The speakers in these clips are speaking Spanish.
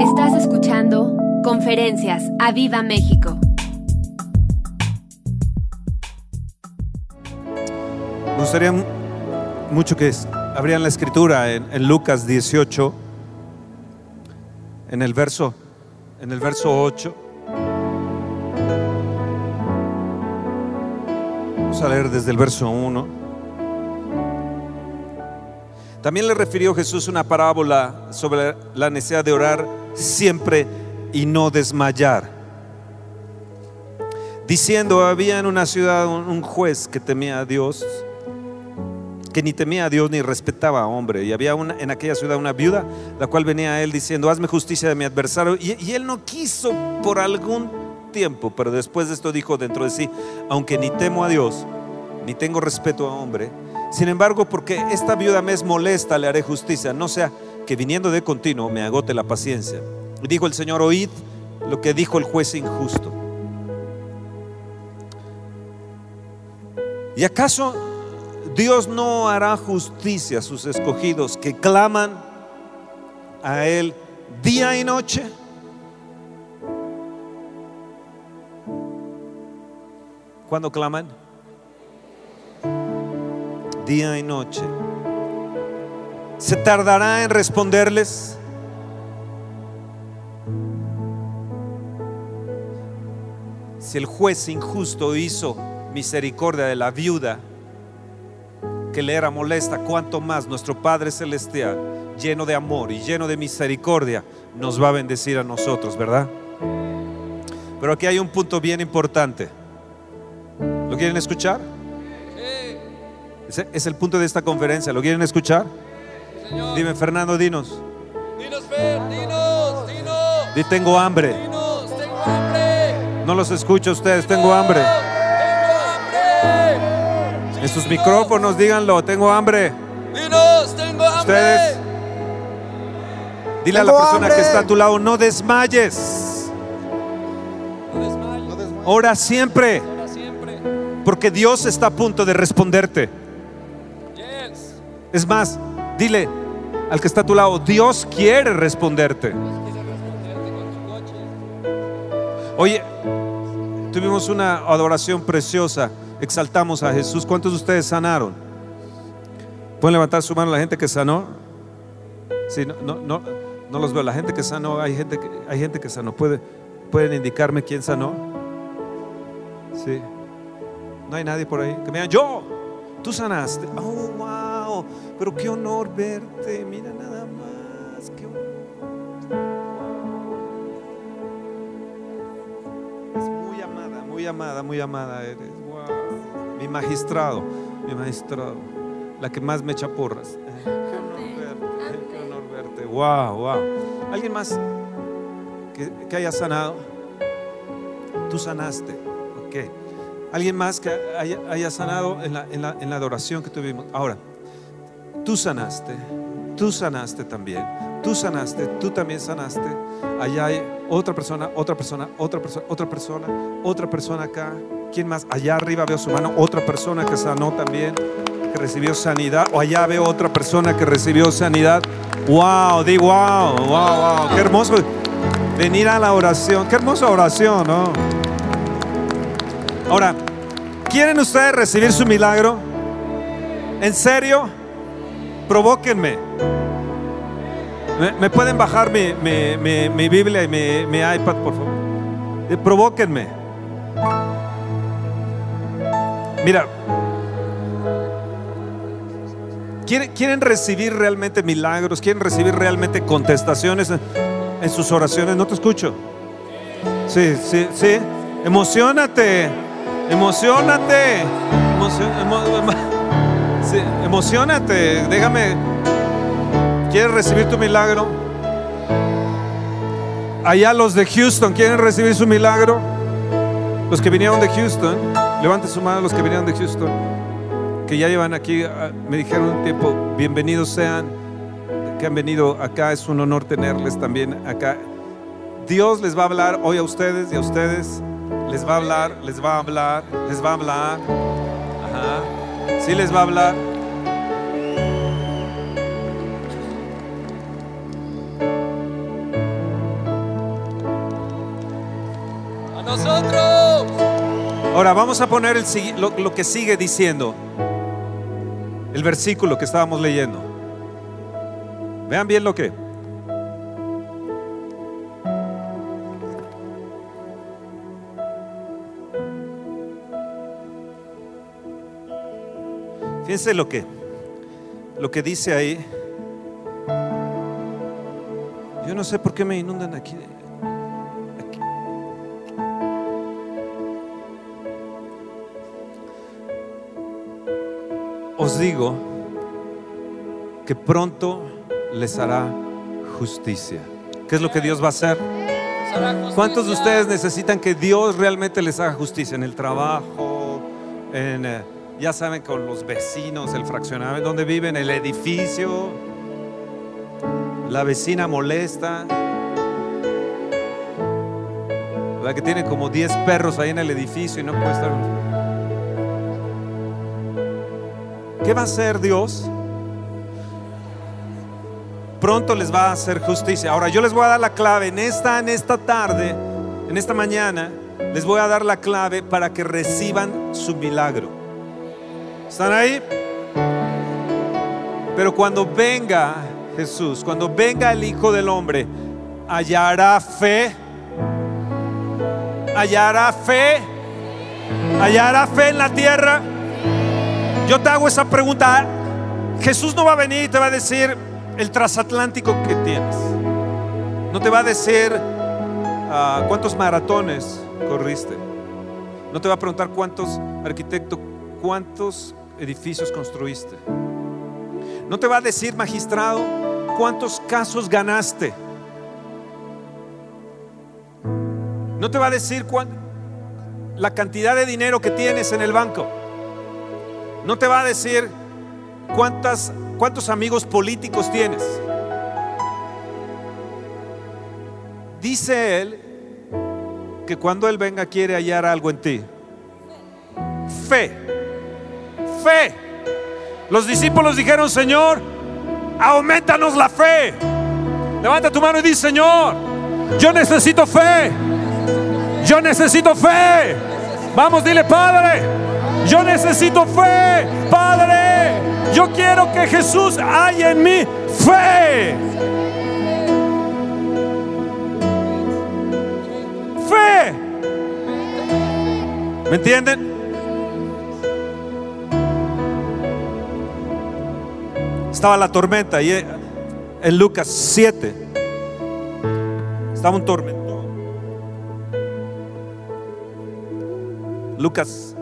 Estás escuchando Conferencias a Viva México. Me gustaría mucho que abrieran la escritura en, en Lucas 18, en el verso, en el verso 8. Vamos a leer desde el verso 1. También le refirió Jesús una parábola sobre la necesidad de orar siempre y no desmayar. Diciendo, había en una ciudad un, juez que temía a Dios, que ni temía a Dios ni respetaba a hombre. Y había una, en aquella ciudad una viuda, la cual venía a él diciendo, hazme justicia de mi adversario. Y, y él no quiso por algún tiempo, pero después de esto dijo dentro de sí, aunque ni temo a Dios, ni tengo respeto a hombre, sin embargo, porque esta viuda me es molesta, le haré justicia, no sea que viniendo de continuo me agote la paciencia. Dijo el Señor, oíd lo que dijo el juez injusto. ¿Y acaso Dios no hará justicia a sus escogidos que claman a Él día y noche? ¿Cuándo claman? Día y noche. ¿Se tardará en responderles? Si el juez injusto hizo misericordia de la viuda que le era molesta, cuanto más nuestro Padre Celestial, lleno de amor y lleno de misericordia, nos va a bendecir a nosotros, ¿verdad? Pero aquí hay un punto bien importante. ¿Lo quieren escuchar? Es el punto de esta conferencia. ¿Lo quieren escuchar? Dime, Fernando, dinos. Dinos, Fer, dinos, dinos. Di, tengo hambre. Dinos, tengo hambre. No los escucho a ustedes, tengo hambre. Tengo hambre. En sus micrófonos, díganlo, tengo hambre. Dinos, tengo hambre. Ustedes. Dile a la persona hambre. que está a tu lado, no desmayes. No. Ora siempre, porque Dios está a punto de responderte. Yes. Es más, dile al que está a tu lado, Dios quiere responderte. Oye, tuvimos una adoración preciosa, exaltamos a Jesús. ¿Cuántos de ustedes sanaron? ¿Pueden levantar su mano la gente que sanó? Sí, no, no, no, no los veo. La gente que sanó, hay gente que, hay gente que sanó. ¿Puede, ¿Pueden indicarme quién sanó? Sí. No hay nadie por ahí. Que me digan, yo, tú sanaste. Oh, wow. Pero qué honor verte. Mira nada más. Qué honor. Es muy amada, muy amada, muy amada eres. Wow. Mi magistrado, mi magistrado. La que más me echa porras. Qué honor verte, qué honor verte. Wow, wow. ¿Alguien más que, que haya sanado? Tú sanaste. Ok. ¿Alguien más que haya, haya sanado en la, en, la, en la adoración que tuvimos? Ahora, tú sanaste, tú sanaste también, tú sanaste, tú también sanaste. Allá hay otra persona, otra persona, otra persona, otra persona, otra persona acá. ¿Quién más? Allá arriba veo su mano, otra persona que sanó también, que recibió sanidad. O allá veo otra persona que recibió sanidad. Wow, di wow, wow, wow. Qué hermoso venir a la oración. Qué hermosa oración, ¿no? Ahora, ¿quieren ustedes recibir su milagro? ¿En serio? Provóquenme. ¿Me, pueden bajar mi, mi- mi- Biblia y mi, iPad, por favor? Eh. Mira, ¿quieren, recibir realmente milagros? ¿Quieren recibir realmente contestaciones en, en sus oraciones? No te escucho. Sí, sí, sí. Emocionate. Emocionate. Emocion- emo- emo- sí, emocionate. Déjame. ¿Quieres recibir tu milagro? Allá los de Houston, ¿quieren recibir su milagro? Los que vinieron de Houston, levanten su mano los que vinieron de Houston, que ya llevan aquí, ah, me dijeron un tiempo, bienvenidos sean, que han venido acá, es un honor tenerles también acá. Dios les va a hablar hoy a ustedes y a ustedes, les va a hablar, les va a hablar, les va a hablar. Ajá. Sí les va a hablar. Ahora vamos a poner lo, lo que sigue diciendo. El versículo que estábamos leyendo. Vean bien lo que. Fíjense lo que lo que dice ahí. Yo no sé por qué me inundan aquí. Os digo que pronto les hará justicia. ¿Qué es lo que Dios va a hacer? ¿Cuántos de ustedes necesitan que Dios realmente les haga justicia en el trabajo, en, eh, ya saben, con los vecinos, el fraccionamiento, donde viven, el edificio? La vecina molesta. La que tiene como 10 perros ahí en el edificio y no puede estar. ¿Qué va a hacer Dios? Pronto les va a hacer justicia. Ahora yo les voy a dar la clave en esta, en esta tarde, en esta mañana, les voy a dar la clave para que reciban su milagro. ¿Están ahí? Pero cuando venga Jesús, cuando venga el Hijo del Hombre, hallará fe. Hallará fe. Hallará fe en la tierra. Yo te hago esa pregunta. Jesús no va a venir y te va a decir el transatlántico que tienes. No te va a decir ah, cuántos maratones corriste. No te va a preguntar cuántos arquitectos, cuántos edificios construiste. No te va a decir, magistrado, cuántos casos ganaste. No te va a decir cuán- la cantidad de dinero que tienes en el banco. No te va a decir cuántas, cuántos amigos políticos tienes. Dice él que cuando él venga quiere hallar algo en ti. Fe. Fe. Los discípulos dijeron, Señor, aumentanos la fe. Levanta tu mano y dice, Señor, yo necesito fe. Yo necesito fe. Vamos, dile, Padre, yo necesito fe. Padre, yo quiero que Jesús haya en mí fe. Fe. ¿Me entienden? Estaba la tormenta y eh, en Lucas 7 estaba un tormentón. Lucas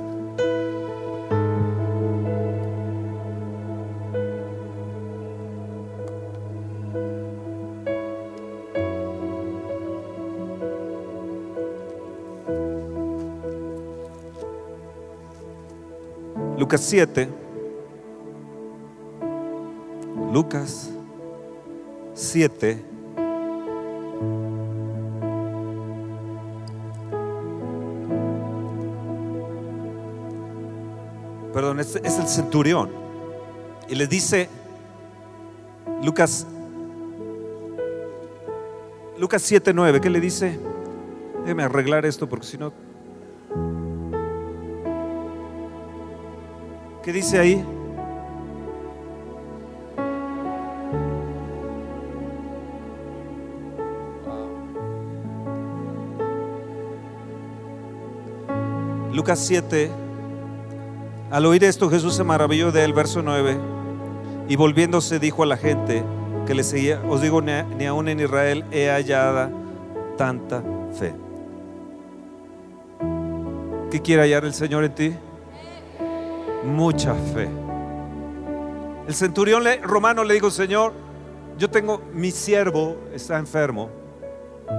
Lucas 7 Lucas 7 Perdón, es, es el centurión. Y les dice Lucas Lucas 7, 9, ¿qué le dice? Déjeme arreglar esto porque si no... ¿Qué dice ahí? Lucas 7, al oír esto Jesús se maravilló de él, verso 9, y volviéndose dijo a la gente que le seguía, os digo, ni, aún en Israel he hallada tanta fe. ¿Qué quiere hallar el Señor en ti? Mucha fe. El centurión romano le dijo, Señor, yo tengo, mi siervo está enfermo,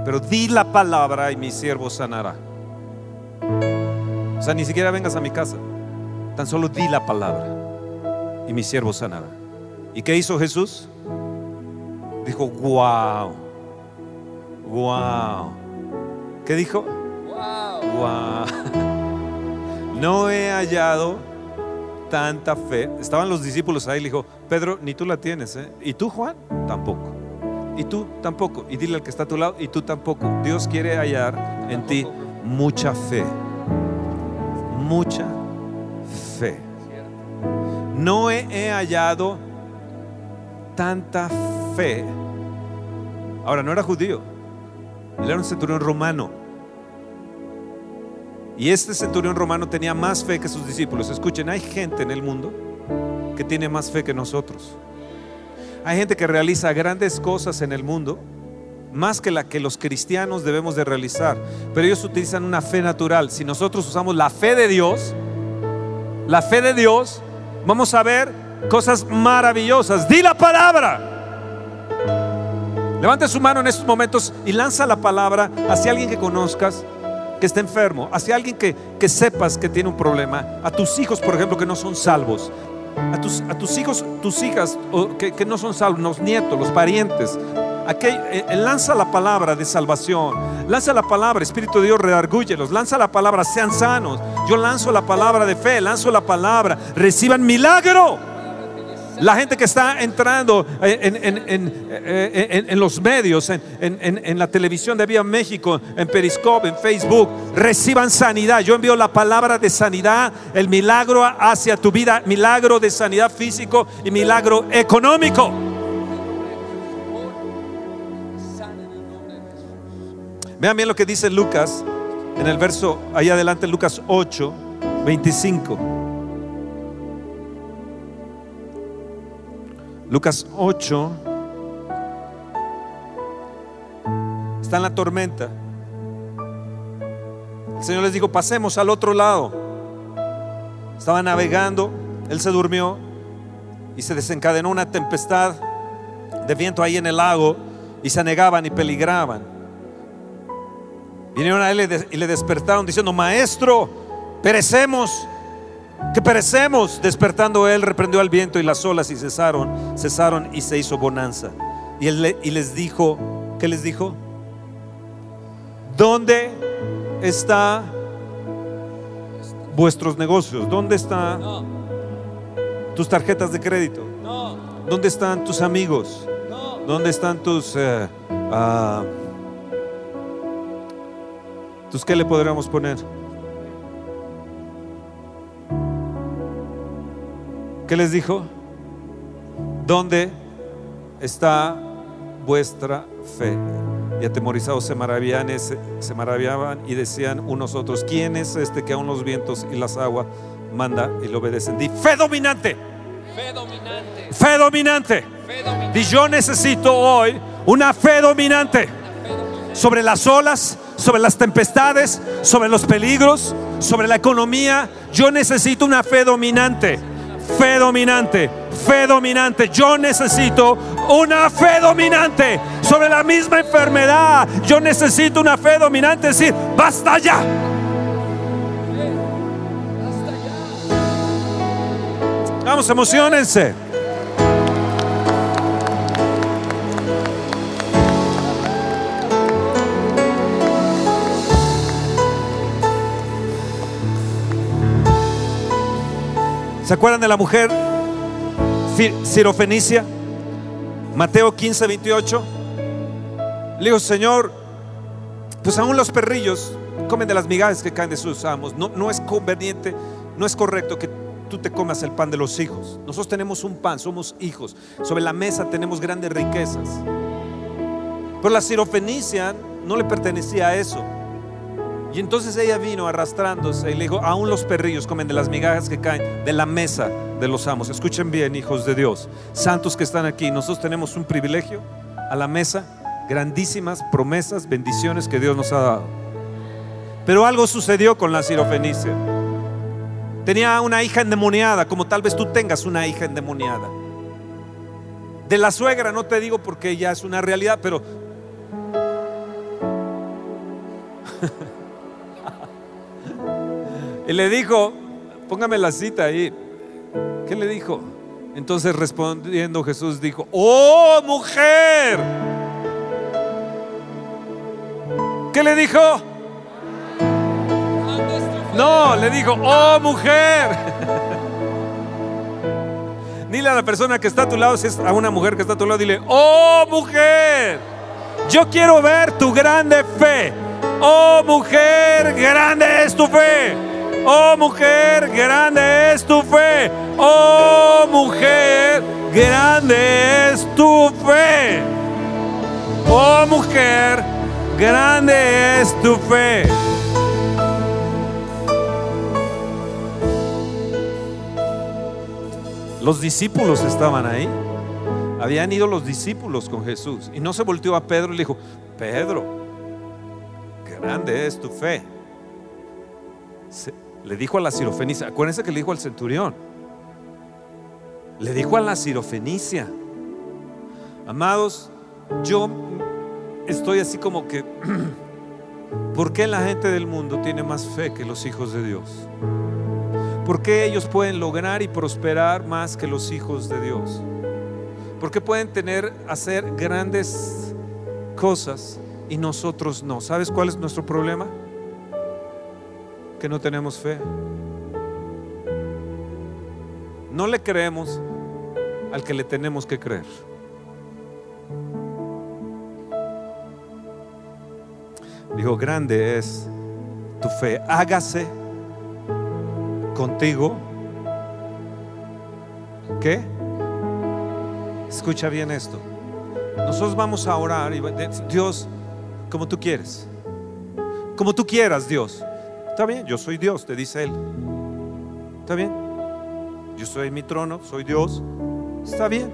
pero di la palabra y mi siervo sanará. O sea, ni siquiera vengas a mi casa, tan solo di la palabra y mi siervo sanará. ¿Y qué hizo Jesús? Dijo, wow, wow. ¿Qué dijo? Wow. Wow. No he hallado tanta fe. Estaban los discípulos ahí, le dijo, Pedro, ni tú la tienes, ¿eh? ¿Y tú, Juan? Tampoco. ¿Y tú? Tampoco. Y dile al que está a tu lado, y tú tampoco. Dios quiere hallar en ti mucha fe. Mucha fe. No he, he hallado tanta fe. Ahora, no era judío. Él era un centurión romano. Y este centurión romano tenía más fe que sus discípulos. Escuchen, hay gente en el mundo que tiene más fe que nosotros. Hay gente que realiza grandes cosas en el mundo, más que la que los cristianos debemos de realizar. Pero ellos utilizan una fe natural. Si nosotros usamos la fe de Dios, la fe de Dios, vamos a ver cosas maravillosas. Di la palabra. Levante su mano en estos momentos y lanza la palabra hacia alguien que conozcas que está enfermo, hacia alguien que, que sepas que tiene un problema, a tus hijos, por ejemplo, que no son salvos, a tus, a tus hijos, tus hijas que, que no son salvos, los nietos, los parientes. Eh, eh, lanza la palabra de salvación, lanza la palabra, Espíritu de Dios, redargúyelos, lanza la palabra, sean sanos. Yo lanzo la palabra de fe, lanzo la palabra, reciban milagro. La gente que está entrando en, en- en- eh, en- en los medios, en, en- en la televisión de Vía México, en Periscope, en Facebook, reciban sanidad. Yo envío la palabra de sanidad, el milagro hacia tu vida, milagro de sanidad físico y milagro económico. En. Vean bien lo que dice Lucas en el verso, ahí adelante, Lucas 8, 25. Lucas 8. Está en la tormenta. El Señor les dijo, pasemos al otro lado. Estaba navegando, Él se durmió y se desencadenó una tempestad de viento ahí en el lago y se anegaban y peligraban. Vinieron a él y le despertaron diciendo, maestro, perecemos, que perecemos. Despertando él, reprendió al viento y las olas y cesaron, cesaron y se hizo bonanza. Y él le- y les dijo, ¿qué les dijo? ¿Dónde está vuestros negocios? ¿Dónde están No, tus tarjetas de crédito? no, ¿Dónde están tus amigos? no. ¿Dónde están tus... ah, ¿Tus qué le podríamos poner? ¿Qué les dijo? ¿Dónde está vuestra fe? Y atemorizados se maravillaban, se, maravillaban y decían unos otros, ¿quién es este que aún los vientos y las aguas manda y le obedecen? Di, fe dominante, Fe dominante. fe dominante. Fe dominante. Y yo necesito hoy una fe dominante sobre las olas, sobre las tempestades, sobre los peligros, sobre la economía. Yo necesito una fe dominante. Fe dominante, fe dominante. Yo necesito una fe dominante sobre la misma enfermedad. Yo necesito una fe dominante. Decir, basta ya. Vamos, emocionense. ¿Se acuerdan de la mujer Sirofenicia? Mateo 15, 28. Le dijo, Señor, pues aún los perrillos comen de las migajas que caen de sus amos. No, no es conveniente, no es correcto que tú te comas el pan de los hijos. Nosotros tenemos un pan, somos hijos. Sobre la mesa tenemos grandes riquezas. Pero la sirofenicia no le pertenecía a eso. Y entonces ella vino arrastrándose y le dijo, aún los perrillos comen de las migajas que caen de la mesa de los amos. Escuchen bien, hijos de Dios, santos que están aquí, nosotros tenemos un privilegio a la mesa, grandísimas promesas, bendiciones que Dios nos ha dado. Pero algo sucedió con la sirofenicia. Tenía una hija endemoniada, como tal vez tú tengas una hija endemoniada. De la suegra no te digo porque ya es una realidad, pero Y le dijo, póngame la cita ahí. ¿Qué le dijo? Entonces respondiendo Jesús dijo, oh mujer. ¿Qué le dijo? No, le dijo, oh mujer. Dile a la persona que está a tu lado, si es a una mujer que está a tu lado, dile, oh mujer, yo quiero ver tu grande fe. Oh mujer, grande es tu fe. Oh mujer, grande es tu fe. Oh mujer, grande es tu fe. Oh mujer, grande es tu fe. Los discípulos estaban ahí. Habían ido los discípulos con Jesús. Y no se volteó a Pedro y le dijo, Pedro, grande es tu fe. Le dijo a la sirofenicia, acuérdense que le dijo al centurión. Le dijo a la sirofenicia, amados, yo estoy así como que, ¿por qué la gente del mundo tiene más fe que los hijos de Dios? ¿Por qué ellos pueden lograr y prosperar más que los hijos de Dios? ¿Por qué pueden tener, hacer grandes cosas y nosotros no? ¿Sabes cuál es nuestro problema? Que no tenemos fe. No le creemos al que le tenemos que creer. Dijo, grande es tu fe. Hágase contigo. ¿Qué? Escucha bien esto. Nosotros vamos a orar y Dios, como tú quieres. Como tú quieras, Dios. Está bien, yo soy Dios, te dice Él. Está bien. Yo soy mi trono, soy Dios. Está bien.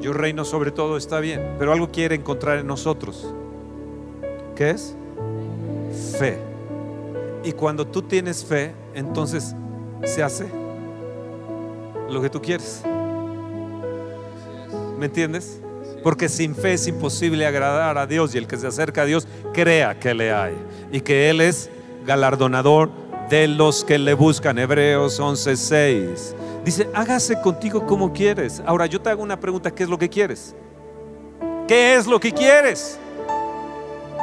Yo reino sobre todo, está bien. Pero algo quiere encontrar en nosotros. ¿Qué es? Fe. Y cuando tú tienes fe, entonces se hace lo que tú quieres. ¿Me entiendes? Porque sin fe es imposible agradar a Dios y el que se acerca a Dios crea que le hay y que Él es galardonador de los que le buscan. Hebreos 11:6. Dice, hágase contigo como quieres. Ahora yo te hago una pregunta, ¿qué es lo que quieres? ¿Qué es lo que quieres?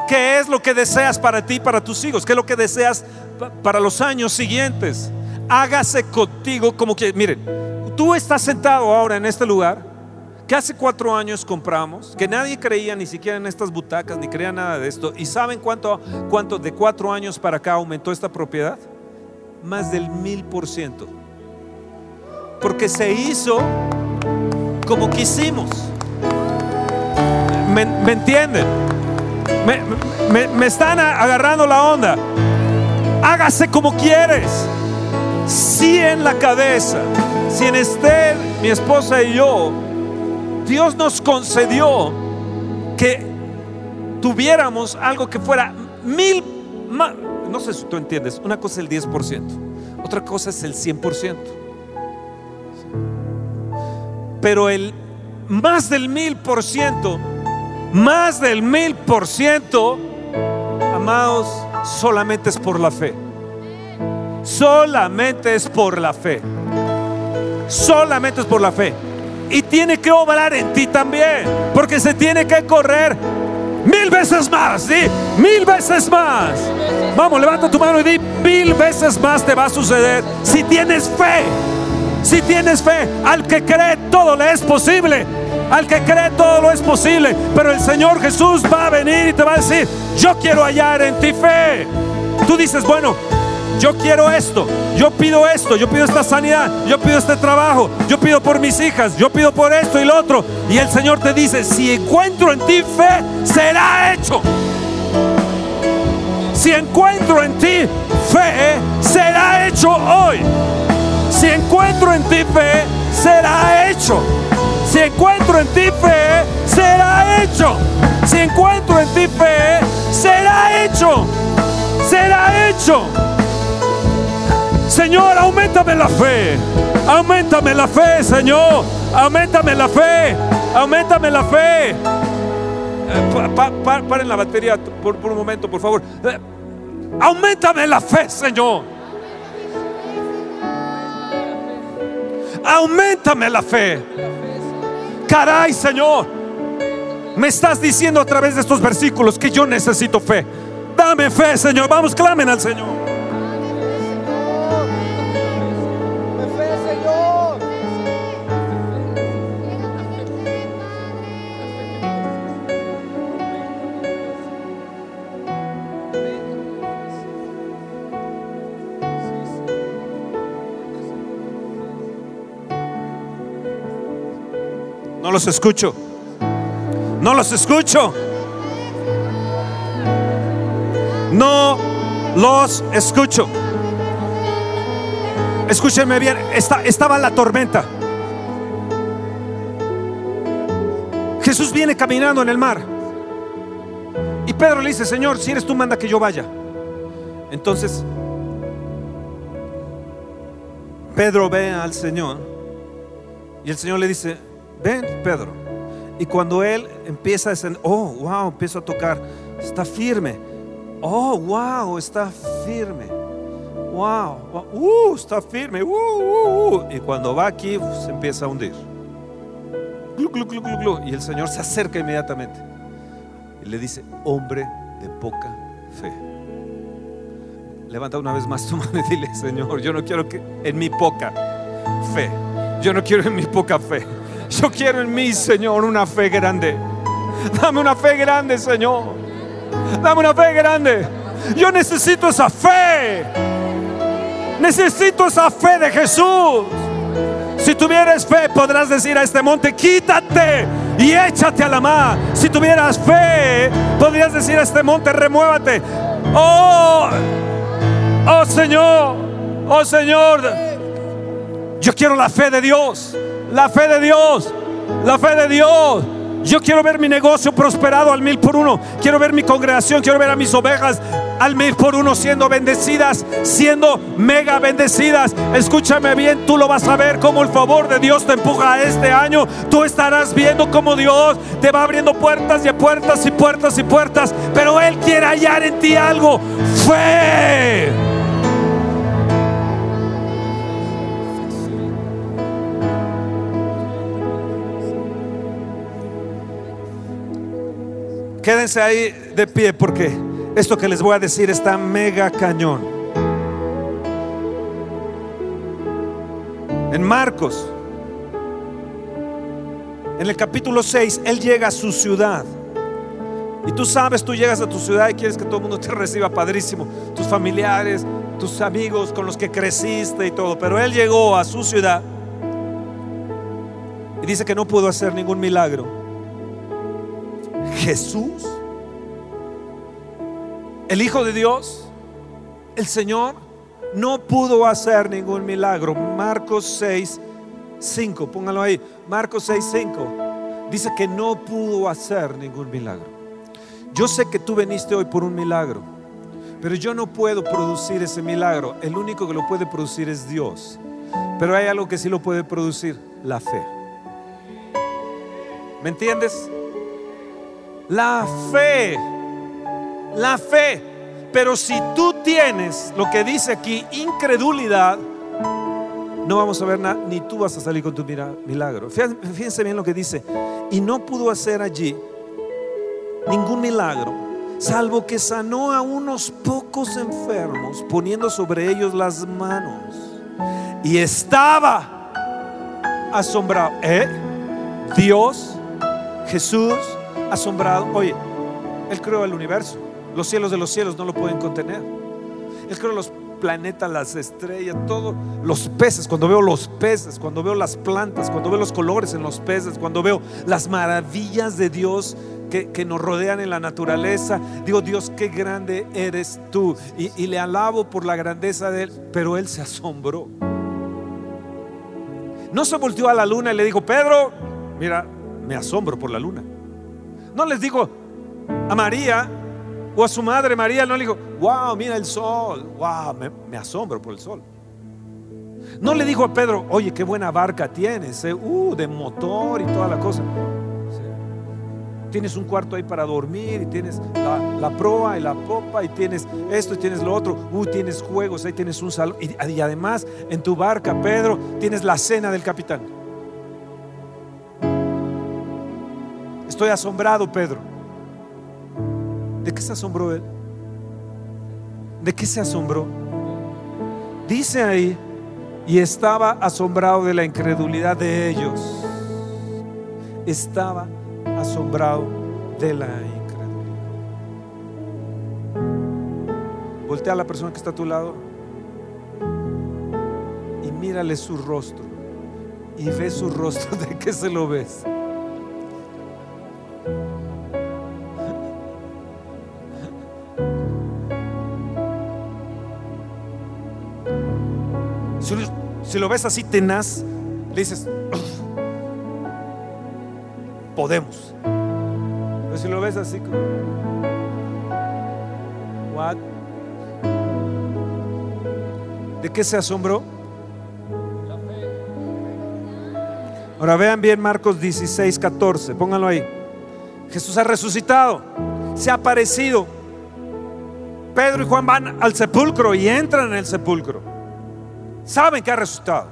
¿Qué es lo que deseas para ti para tus hijos? ¿Qué es lo que deseas pa- para los años siguientes? Hágase contigo como que, miren, tú estás sentado ahora en este lugar que hace cuatro años compramos, que nadie creía ni siquiera en estas butacas, ni creía nada de esto. ¿Y saben cuánto, cuánto de cuatro años para acá aumentó esta propiedad? Más del mil por ciento. Porque se hizo como quisimos. ¿Me, entienden? Me, están agarrando la onda. Hágase como quieres. Si en la cabeza, si en Esther, mi esposa y yo, Dios nos concedió que tuviéramos algo que fuera mil, no sé si tú entiendes, una cosa es el 10%, otra cosa es el 100%. Pero el más del mil por ciento, más del mil por ciento, amados, solamente es por la fe. Solamente es por la fe. Solamente es por la fe. Y tiene que obrar en ti también. Porque se tiene que correr mil veces más. ¿sí? Mil veces más. Vamos, levanta tu mano y di mil veces más te va a suceder si tienes fe. Si tienes fe, al que cree todo le es posible. Al que cree todo lo es posible. Pero el Señor Jesús va a venir y te va a decir, yo quiero hallar en ti fe. Tú dices, bueno, yo quiero esto, yo pido esto, yo pido esta sanidad, yo pido este trabajo, yo pido por mis hijas, yo pido por esto y lo otro. Y el Señor te dice, si encuentro en ti fe, será hecho. Si encuentro en ti fe, será hecho hoy. Si encuentro en ti fe, será hecho. Si encuentro en ti fe, será hecho. Si encuentro en ti fe, será hecho. Será hecho. Señor, aumentame la fe. Aumentame la fe, Señor. Aumentame la fe. Aumentame la fe. Eh, pa- pa- pa- paren la batería por, por un momento, por favor. Eh, aumentame la fe, Señor. Aumentame la fe. Caray, Señor. Me estás diciendo a través de estos versículos que yo necesito fe. Dame fe, Señor. Vamos, clamen al Señor. Los escucho. No los escucho. No los escucho. Escúchenme bien, esta- estaba la tormenta. Jesús viene caminando en el mar. Y Pedro le dice, Señor, si eres tú, manda que yo vaya. Entonces, Pedro ve al Señor y el Señor le dice, ven, Pedro. Y cuando él empieza a descender, oh, wow, empieza a tocar, está firme. Oh, wow, está firme. Wow, uh, está firme. Uh, uh, uh. Y cuando va aquí, uf, se empieza a hundir. Y el Señor se acerca inmediatamente y le dice, hombre de poca fe. Levanta una vez más tu mano y dile, Señor, yo no quiero que en mi poca fe, yo no quiero en mi poca fe, yo quiero en mí, Señor, una fe grande. Dame una fe grande, Señor. Dame una fe grande. Yo necesito esa fe. Necesito esa fe de Jesús. Si tuvieras fe, podrás decir a este monte, quítate y échate a la mar. Si tuvieras fe, podrías decir a este monte, remuévate. Oh, oh Señor, oh Señor, yo quiero la fe de Dios, la fe de Dios, la fe de Dios. Yo quiero ver mi negocio prosperado al mil por uno. Quiero ver mi congregación, quiero ver a mis ovejas al mil por uno siendo bendecidas, siendo mega bendecidas. Escúchame bien, tú lo vas a ver como el favor de Dios te empuja a este año. Tú estarás viendo como Dios te va abriendo puertas y puertas y puertas y puertas. Pero Él quiere hallar en ti algo. Fe. Quédense ahí de pie porque esto que les voy a decir está mega cañón. En Marcos, en el capítulo 6, Él llega a su ciudad. Y tú sabes, tú llegas a tu ciudad y quieres que todo el mundo te reciba padrísimo. Tus familiares, tus amigos con los que creciste y todo. Pero Él llegó a su ciudad y dice que no pudo hacer ningún milagro. Jesús, el Hijo de Dios, el Señor, no pudo hacer ningún milagro. Marcos 6, 5, póngalo ahí. Marcos 6, 5. Dice que no pudo hacer ningún milagro. Yo sé que tú veniste hoy por un milagro, pero yo no puedo producir ese milagro. El único que lo puede producir es Dios. Pero hay algo que sí lo puede producir, la fe. ¿Me entiendes? La fe. La fe. Pero si tú tienes lo que dice aquí, incredulidad, no vamos a ver nada, ni tú vas a salir con tu milagro. Fíjense bien lo que dice. Y no pudo hacer allí ningún milagro, salvo que sanó a unos pocos enfermos, poniendo sobre ellos las manos. Y estaba asombrado. ¿Eh? Dios, Jesús, asombrado. Oye, Él creó el universo. Los cielos de los cielos no lo pueden contener. Él creó los planetas, las estrellas, todo, los peces. Cuando veo los peces, cuando veo las plantas, cuando veo los colores en los peces, cuando veo las maravillas de Dios que, que nos rodean en la naturaleza, digo, Dios, qué grande eres tú. Y, y le alabo por la grandeza de Él, pero Él se asombró. No se volteó a la luna y le dijo, Pedro, mira, me asombro por la luna. No les dijo a María o a su madre María, no le dijo, wow, mira el sol, wow, me, asombro por el sol. No le dijo a Pedro, oye, qué buena barca tienes, eh, uh, de motor y toda la cosa. Tienes un cuarto ahí para dormir y tienes la, la proa y la popa y tienes esto y tienes lo otro. Uh, tienes juegos, ahí tienes un salón. Y además en tu barca, Pedro, tienes la cena del capitán. Estoy asombrado, Pedro. ¿De qué se asombró él? ¿De qué se asombró? Dice ahí, y estaba asombrado de la incredulidad de ellos. Estaba asombrado de la incredulidad. Voltea a la persona que está a tu lado y mírale su rostro. Y ve su rostro, ¿de qué se lo ves? Lo ves así tenaz, le dices, podemos. Pero si lo ves así? ¿De qué se asombró? Ahora vean bien Marcos 16, 14, pónganlo ahí. Jesús ha resucitado, se ha aparecido. Pedro y Juan van al sepulcro y entran en el sepulcro. Saben que ha resucitado.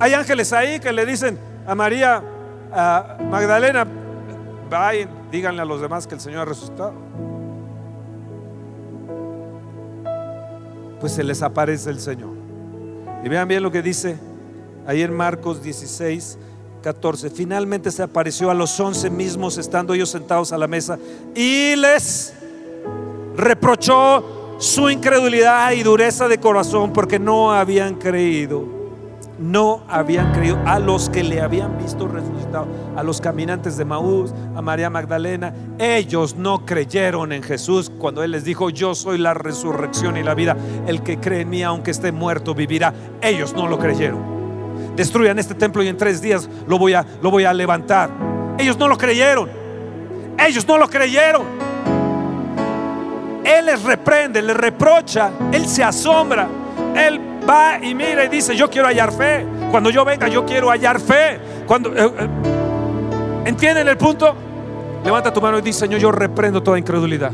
Hay ángeles ahí que le dicen a María Magdalena, vayan, díganle a los demás que el Señor ha resucitado. Pues se les aparece el Señor. Y vean bien lo que dice ahí en Marcos 16, 14. Finalmente se apareció a los once mismos estando ellos sentados a la mesa y les reprochó su incredulidad y dureza de corazón porque no habían creído. No habían creído a los que le habían visto resucitado, a los caminantes de Maús, a María Magdalena. Ellos no creyeron en Jesús cuando Él les dijo, yo soy la resurrección y la vida. El que cree en mí, aunque esté muerto, vivirá. Ellos no lo creyeron. Destruyan este templo y en tres días lo voy a, lo voy a levantar. Ellos no lo creyeron. Ellos no lo creyeron. Él les reprende, les reprocha, Él se asombra, Él va y mira y dice, yo quiero hallar fe. Cuando yo venga, yo quiero hallar fe. Cuando, eh, eh, ¿Entienden el punto? Levanta tu mano y dice, Señor, yo reprendo toda incredulidad.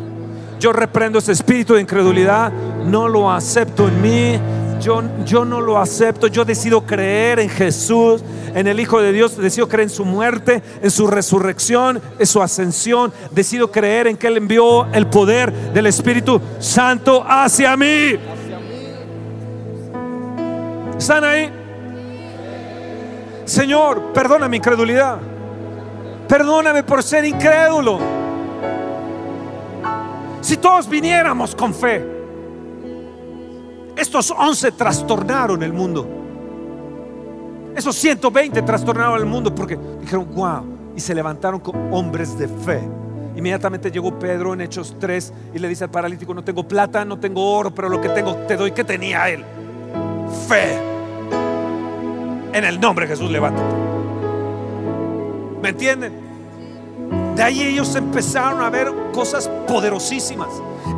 Yo reprendo ese espíritu de incredulidad. No lo acepto en mí. Yo, yo no lo acepto. Yo decido creer en Jesús, en el Hijo de Dios. Decido creer en su muerte, en su resurrección, en su ascensión. Decido creer en que Él envió el poder del Espíritu Santo hacia mí. ¿Están ahí? Señor, perdona mi incredulidad. Perdóname por ser incrédulo. Si todos viniéramos con fe, estos 11 trastornaron el mundo. Esos 120 trastornaron el mundo porque dijeron, wow, y se levantaron como hombres de fe. Inmediatamente llegó Pedro en Hechos 3 y le dice al paralítico, no tengo plata, no tengo oro, pero lo que tengo te doy. ¿Qué tenía él? Fe. En el nombre de Jesús, levántate. ¿Me entienden? De ahí ellos empezaron a ver cosas poderosísimas.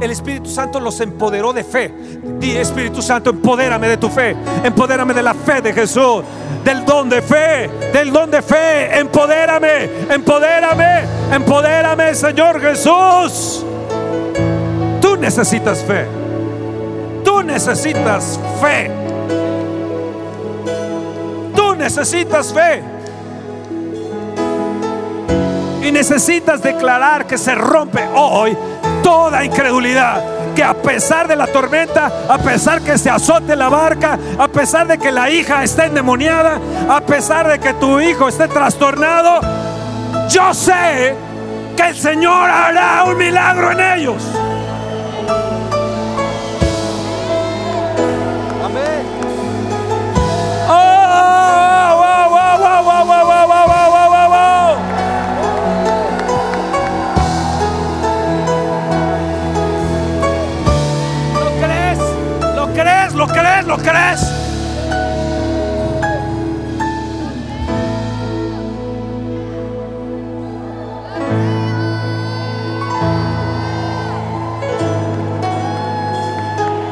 El Espíritu Santo los empoderó de fe. Di Espíritu Santo, empodérame de tu fe. Empodérame de la fe de Jesús. Del don de fe. Del don de fe. Empodérame. Empodérame. Empodérame, Señor Jesús. Tú necesitas fe. Tú necesitas fe. Tú necesitas fe. Y necesitas declarar que se rompe hoy toda incredulidad. Que a pesar de la tormenta, a pesar que se azote la barca, a pesar de que la hija esté endemoniada, a pesar de que tu hijo esté trastornado, yo sé que el Señor hará un milagro en ellos.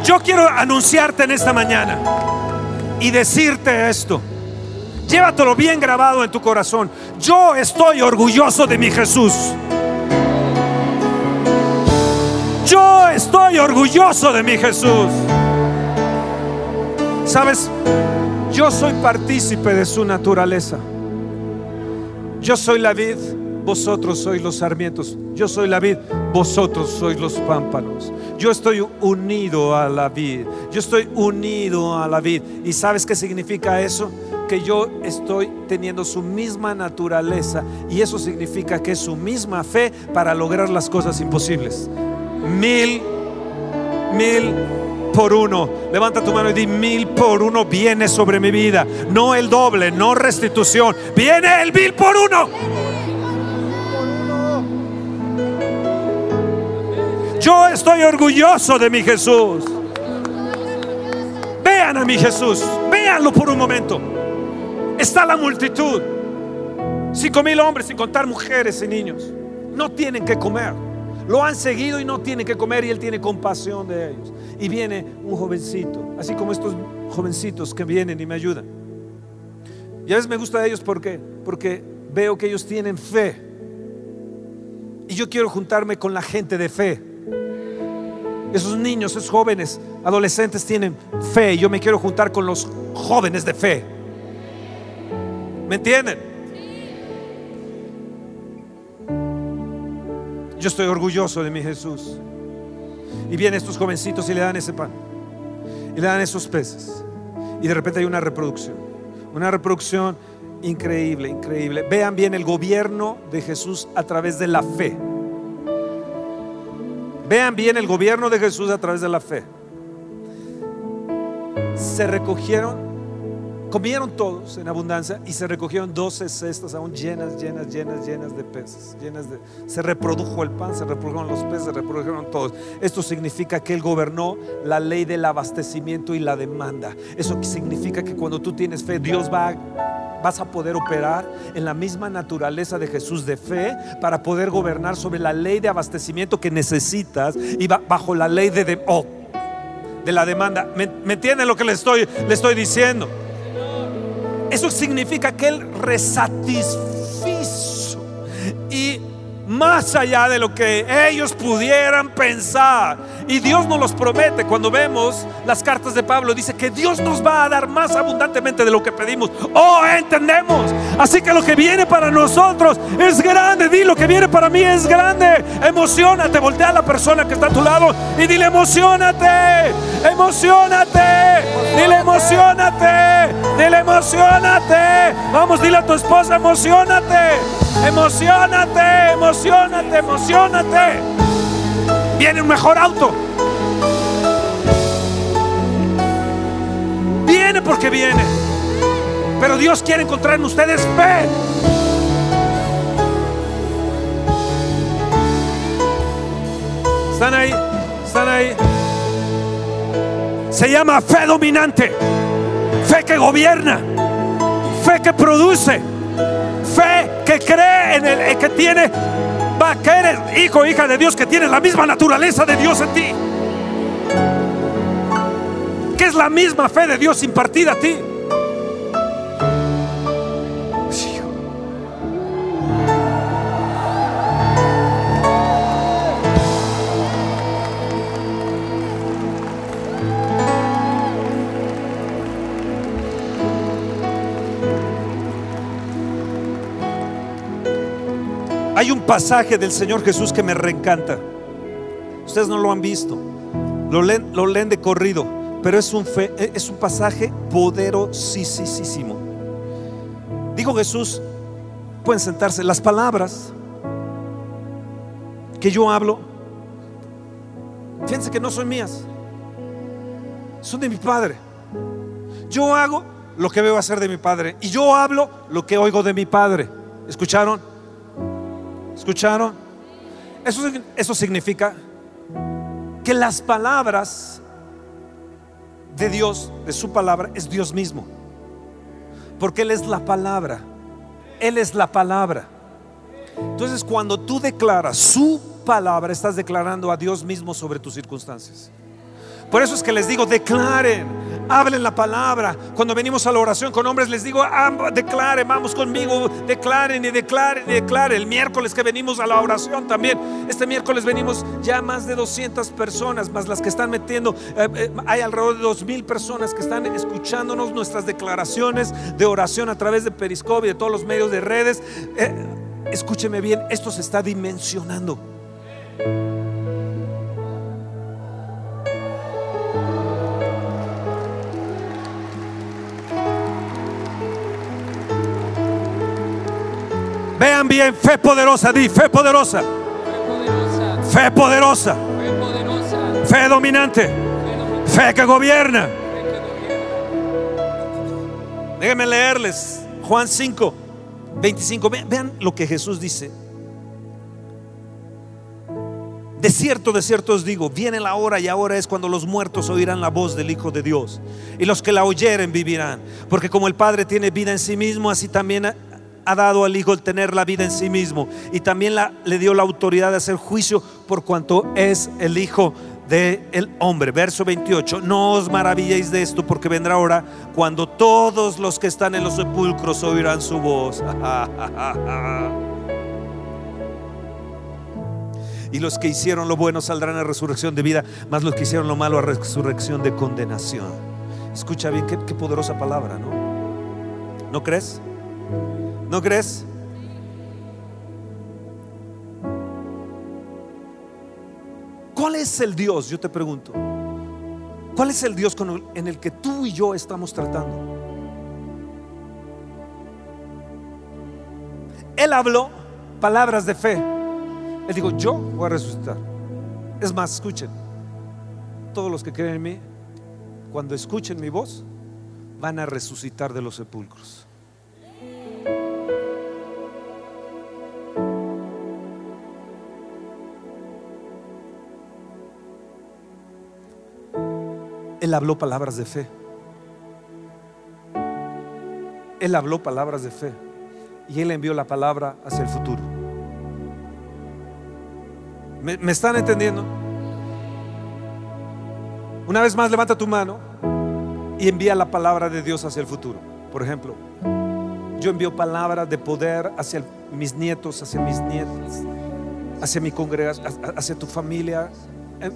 Yo quiero anunciarte en esta mañana y decirte esto. Llévatelo bien grabado en tu corazón. Yo estoy orgulloso de mi Jesús. Yo estoy orgulloso de mi Jesús. Sabes, yo soy partícipe de su naturaleza. Yo soy la vid, vosotros sois los sarmientos. Yo soy la vid, vosotros sois los pámpanos. Yo estoy unido a la vid. Yo estoy unido a la vid. ¿Y sabes qué significa eso? Que yo estoy teniendo su misma naturaleza. Y eso significa que es su misma fe para lograr las cosas imposibles. Mil, mil por uno. Levanta tu mano y di mil por uno viene sobre mi vida. No el doble, no restitución. Viene el mil por uno. Yo estoy orgulloso de mi Jesús. Ve Vean a mi Jesús, véanlo por un momento. Está la multitud. Cinco mil hombres, sin contar mujeres y niños. No tienen que comer. Lo han seguido y no tienen que comer y Él tiene compasión de ellos. Y viene un jovencito, así como estos jovencitos que vienen y me ayudan. Y a veces me gusta de ellos porque, porque veo que ellos tienen fe. Y yo quiero juntarme con la gente de fe. Esos niños, esos jóvenes, adolescentes tienen fe. Yo me quiero juntar con los jóvenes de fe. ¿Me entienden? Yo estoy orgulloso de mi Jesús. Y vienen estos jovencitos y le dan ese pan. Y le dan esos peces. Y de repente hay una reproducción. Una reproducción increíble, increíble. Vean bien el gobierno de Jesús a través de la fe. Vean bien el gobierno de Jesús a través de la fe. Se recogieron Comieron todos en abundancia y se recogieron 12 cestas aún llenas, llenas, llenas, llenas de peces. Llenas de, se reprodujo el pan, se reprodujeron los peces, se reprodujeron todos. Esto significa que Él gobernó la ley del abastecimiento y la demanda. Eso significa que cuando tú tienes fe, Dios va vas a poder operar en la misma naturaleza de Jesús de fe para poder gobernar sobre la ley de abastecimiento que necesitas y bajo la ley de, oh, de la demanda. ¿Me, ¿Me entienden lo que le estoy, le estoy diciendo? Eso significa que Él resatisfizo y más allá de lo que ellos pudieran pensar. Y Dios nos los promete cuando vemos las cartas de Pablo. Dice que Dios nos va a dar más abundantemente de lo que pedimos. Oh, entendemos. Así que lo que viene para nosotros es grande. Di lo que viene para mí es grande. Emocionate. Voltea a la persona que está a tu lado y dile emocionate. Emocionate. Dile emocionate. Dile emocionate. Vamos, dile a tu esposa emocionate. Emocionate. Emocionate. Emocionate. Viene un mejor auto. Viene porque viene. Pero Dios quiere encontrar en ustedes fe. ¿Están ahí? ¿Están ahí? Se llama fe dominante. Fe que gobierna. Fe que produce. Fe que cree en el que tiene que eres hijo, hija de Dios, que tiene la misma naturaleza de Dios en ti. Que es la misma fe de Dios impartida a ti. Hay un pasaje del Señor Jesús que me reencanta. Ustedes no lo han visto. Lo leen, de corrido. Pero es un, fe, es un pasaje poderosísimo. Dijo Jesús, pueden sentarse, las palabras que yo hablo, fíjense que no son mías, son de mi Padre. Yo hago lo que veo hacer de mi Padre y yo hablo lo que oigo de mi Padre. ¿Escucharon? ¿Escucharon? Eso, eso significa que las palabras de Dios, de su palabra, es Dios mismo. Porque Él es la palabra. Él es la palabra. Entonces cuando tú declaras su palabra, estás declarando a Dios mismo sobre tus circunstancias. Por eso es que les digo, declaren, hablen la palabra. Cuando venimos a la oración con hombres, les digo, ah, declaren, vamos conmigo, declaren y declaren y declaren. El miércoles que venimos a la oración también, este miércoles venimos ya más de 200 personas, más las que están metiendo, eh, eh, hay alrededor de 2 personas que están escuchándonos nuestras declaraciones de oración a través de Periscope y de todos los medios de redes. Eh, escúcheme bien, esto se está dimensionando. Vean bien, fe poderosa, di fe poderosa. Fe poderosa. Fe dominante. Fe que gobierna. Déjenme leerles Juan 5, 25. Vean, vean lo que Jesús dice. De cierto, de cierto os digo, viene la hora y ahora es cuando los muertos oirán la voz del Hijo de Dios. Y los que la oyeren vivirán. Porque como el Padre tiene vida en sí mismo, así también ha, dado al Hijo el tener la vida en sí mismo. Y también le dio la autoridad de hacer juicio por cuanto es el Hijo del hombre. Verso 28. No os maravilléis de esto porque vendrá hora cuando todos los que están en los sepulcros oirán su voz. Y los que hicieron lo bueno saldrán a resurrección de vida, mas los que hicieron lo malo a resurrección de condenación. Escucha bien, qué, qué poderosa palabra, ¿no? ¿No crees? ¿No crees? ¿Cuál es el Dios? Yo te pregunto. ¿Cuál es el Dios en el que tú y yo estamos tratando? Él habló palabras de fe. Él dijo, yo voy a resucitar. Es más, escuchen. Todos los que creen en mí, cuando escuchen mi voz, van a resucitar de los sepulcros. Él habló palabras de fe. Él habló palabras de fe. Y Él envió la palabra hacia el futuro. ¿Me, están entendiendo? Una vez más, levanta tu mano y envía la palabra de Dios hacia el futuro. Por ejemplo, yo envío palabras de poder hacia mis nietos, hacia mis nietas, hacia mi congregación, hacia tu familia.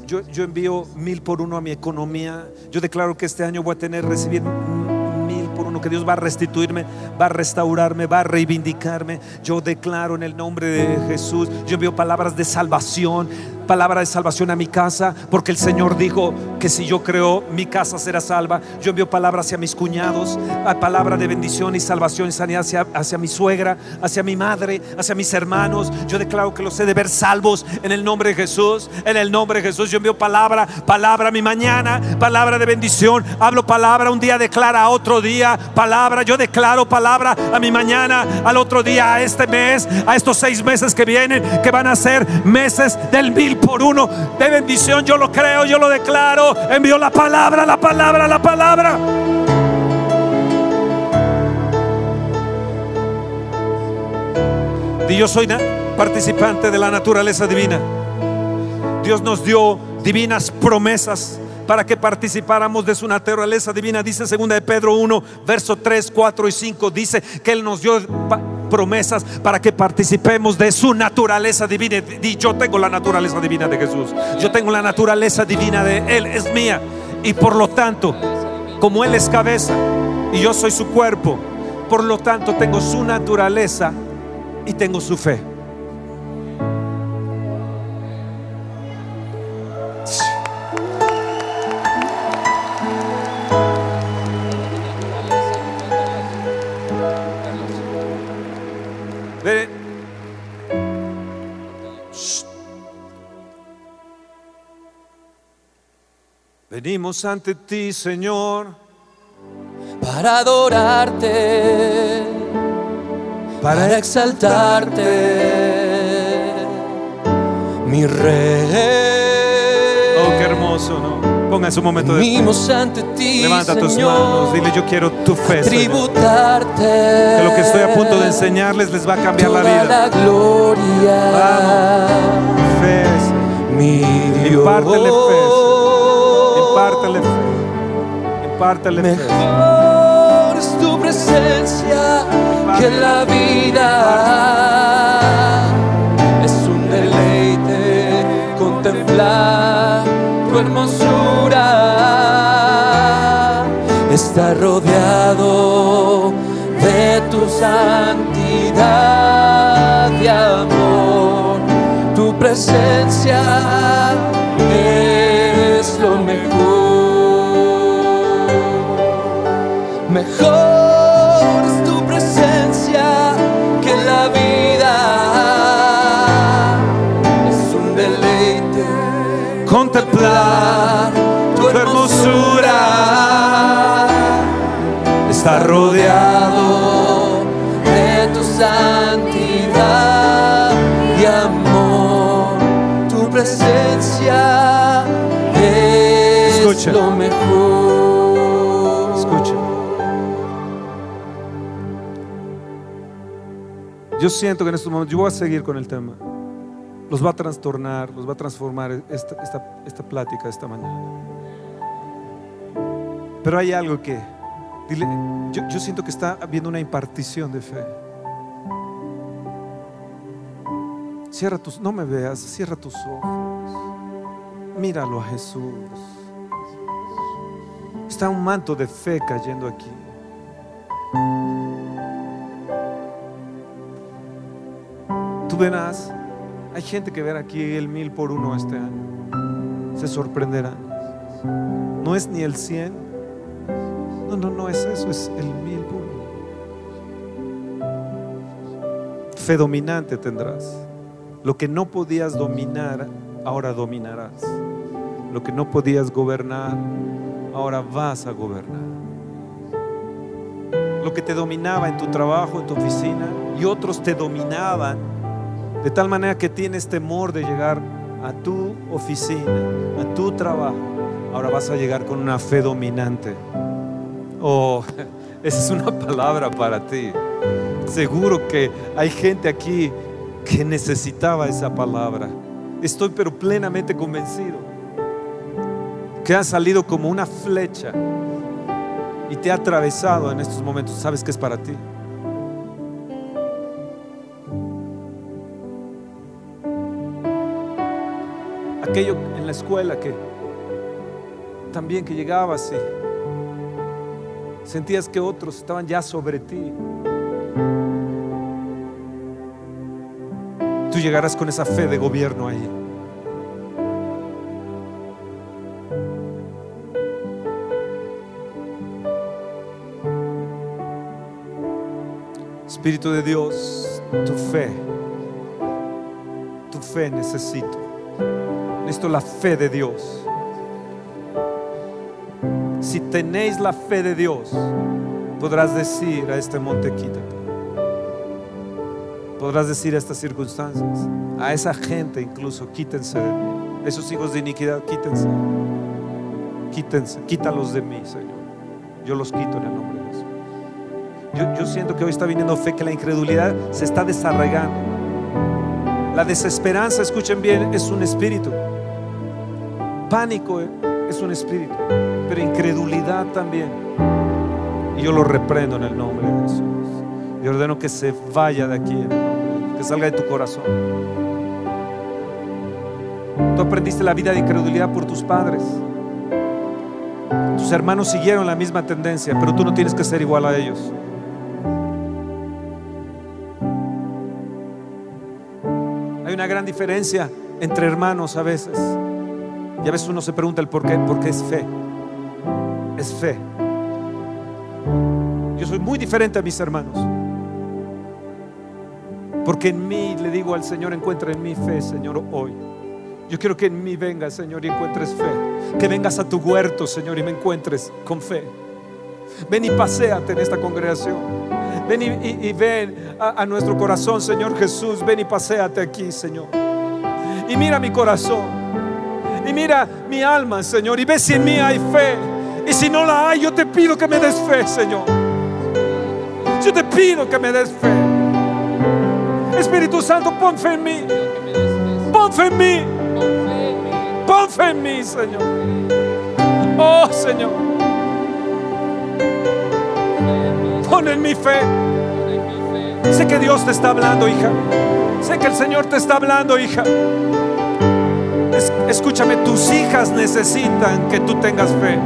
Yo, yo envío mil por uno a mi economía. Yo declaro que este año voy a tener, recibir mil por uno, que Dios va a restituirme, va a restaurarme, va a reivindicarme. Yo declaro en el nombre de Jesús, yo envío palabras de salvación, palabra de salvación a mi casa, porque el Señor dijo que si yo creo, mi casa será salva. Yo envío palabras hacia mis cuñados, a palabra de bendición y salvación y sanidad hacia, hacia mi suegra, hacia mi madre, hacia mis hermanos. Yo declaro que los he de ver salvos en el nombre de Jesús, en el nombre de Jesús. Yo envío palabra, palabra a mi mañana, palabra de bendición. Hablo palabra, un día declara otro día, palabra. Yo declaro palabra a mi mañana, al otro día, a este mes, a estos seis meses que vienen, que van a ser meses del mil por uno de bendición. Yo lo creo, yo lo declaro. Envío la palabra, la palabra, la palabra. Y yo soy participante de la naturaleza divina. Dios nos dio divinas promesas para que participáramos de su naturaleza divina. Dice 2 de Pedro 1, verso 3, 4 y 5. Dice que Él nos dio promesas para que participemos de su naturaleza divina. Y yo tengo la naturaleza divina de Jesús. Yo tengo la naturaleza divina de Él. Es mía. Y por lo tanto, como Él es cabeza y yo soy su cuerpo, por lo tanto tengo su naturaleza y tengo su fe. Venimos ante ti, Señor, para adorarte, para exaltarte, mi rey. Oh, qué hermoso, ¿no? Ponga su momento de Venimos ante ti, Levanta tus Señor, manos, dile yo quiero tu fe. Señor. tributarte. Que lo que estoy a punto de enseñarles les va a cambiar la vida. la gloria. Fe, Señor. Mi Dios. Impártele fe, Impártele fe. Impártele fe. Mejor es tu presencia que la vida. Es un deleite contemplar tu hermosura. Está rodeado de tu santidad y amor. Tu presencia es lo mejor. Mejor es tu presencia que la vida. Es un deleite Contemplar tu hermosura. Está rodeado Escucha. lo mejor. Escucha. Yo siento que en estos momentos, yo voy a seguir con el tema. Los va a trastornar, los va a transformar esta, esta, esta plática de esta mañana. Pero hay algo que, dile, yo, yo siento que está habiendo una impartición de fe. Cierra tus, no me veas, cierra tus ojos. Míralo a Jesús. Está un manto de fe cayendo aquí. Tú verás, hay gente que verá aquí el mil por uno este año. Se sorprenderán. No es ni el cien. No, no, no es eso, es el mil por uno. Fe dominante tendrás. Lo que no podías dominar, ahora dominarás. Lo que no podías gobernar, ahora vas a gobernar. Lo que te dominaba en tu trabajo, en tu oficina, y otros te dominaban de tal manera que tienes temor de llegar a tu oficina, a tu trabajo. Ahora vas a llegar con una fe dominante. Oh, esa es una palabra para ti. Seguro que hay gente aquí que necesitaba esa palabra. Estoy pero plenamente convencido que ha salido como una flecha y te ha atravesado en estos momentos. ¿Sabes que es para ti? Aquello en la escuela que también que llegabas y sentías que otros estaban ya sobre ti. Tú llegarás con esa fe de gobierno ahí. Espíritu de Dios, tu fe, tu fe necesito. Necesito la fe de Dios. Si tenéis la fe de Dios, podrás decir a este monte, quítate. Podrás decir a estas circunstancias, a esa gente incluso, quítense de mí. Esos hijos de iniquidad, quítense. Quítense, quítalos de mí, Señor. Yo los quito en el nombre de Jesús. Yo, siento que hoy está viniendo fe, que la incredulidad se está desarraigando. La desesperanza, escuchen bien, es un espíritu. Pánico eh, es un espíritu, pero incredulidad también. Y yo lo reprendo en el nombre de Jesús. Y ordeno que se vaya de aquí, Jesús, que salga de tu corazón. Tú aprendiste la vida de incredulidad por tus padres. Tus hermanos siguieron la misma tendencia, pero tú no tienes que ser igual a ellos. Diferencia entre hermanos a veces. Y a veces uno se pregunta el por qué, porque es fe. Es fe. Yo soy muy diferente a mis hermanos. Porque en mí le digo al Señor, encuentra en mí fe, Señor, hoy. Yo quiero que en mí vengas, Señor, y encuentres fe. Que vengas a tu huerto, Señor, y me encuentres con fe. Ven y paséate en esta congregación. Ven y, ven a, a nuestro corazón, Señor Jesús. Ven y paséate aquí, Señor. Y mira mi corazón. Y mira mi alma, Señor. Y ve si en mí hay fe. Y si no la hay, yo te pido que me des fe, Señor. Yo te pido que me des fe. Espíritu Santo, pon fe en mí. Pon fe en mí. Pon fe en mí, Señor. Oh, Señor. Pon en mi fe. Sé que Dios te está hablando, hija. Sé que el Señor te está hablando, hija. Es- escúchame, tus hijas necesitan que tú tengas fe.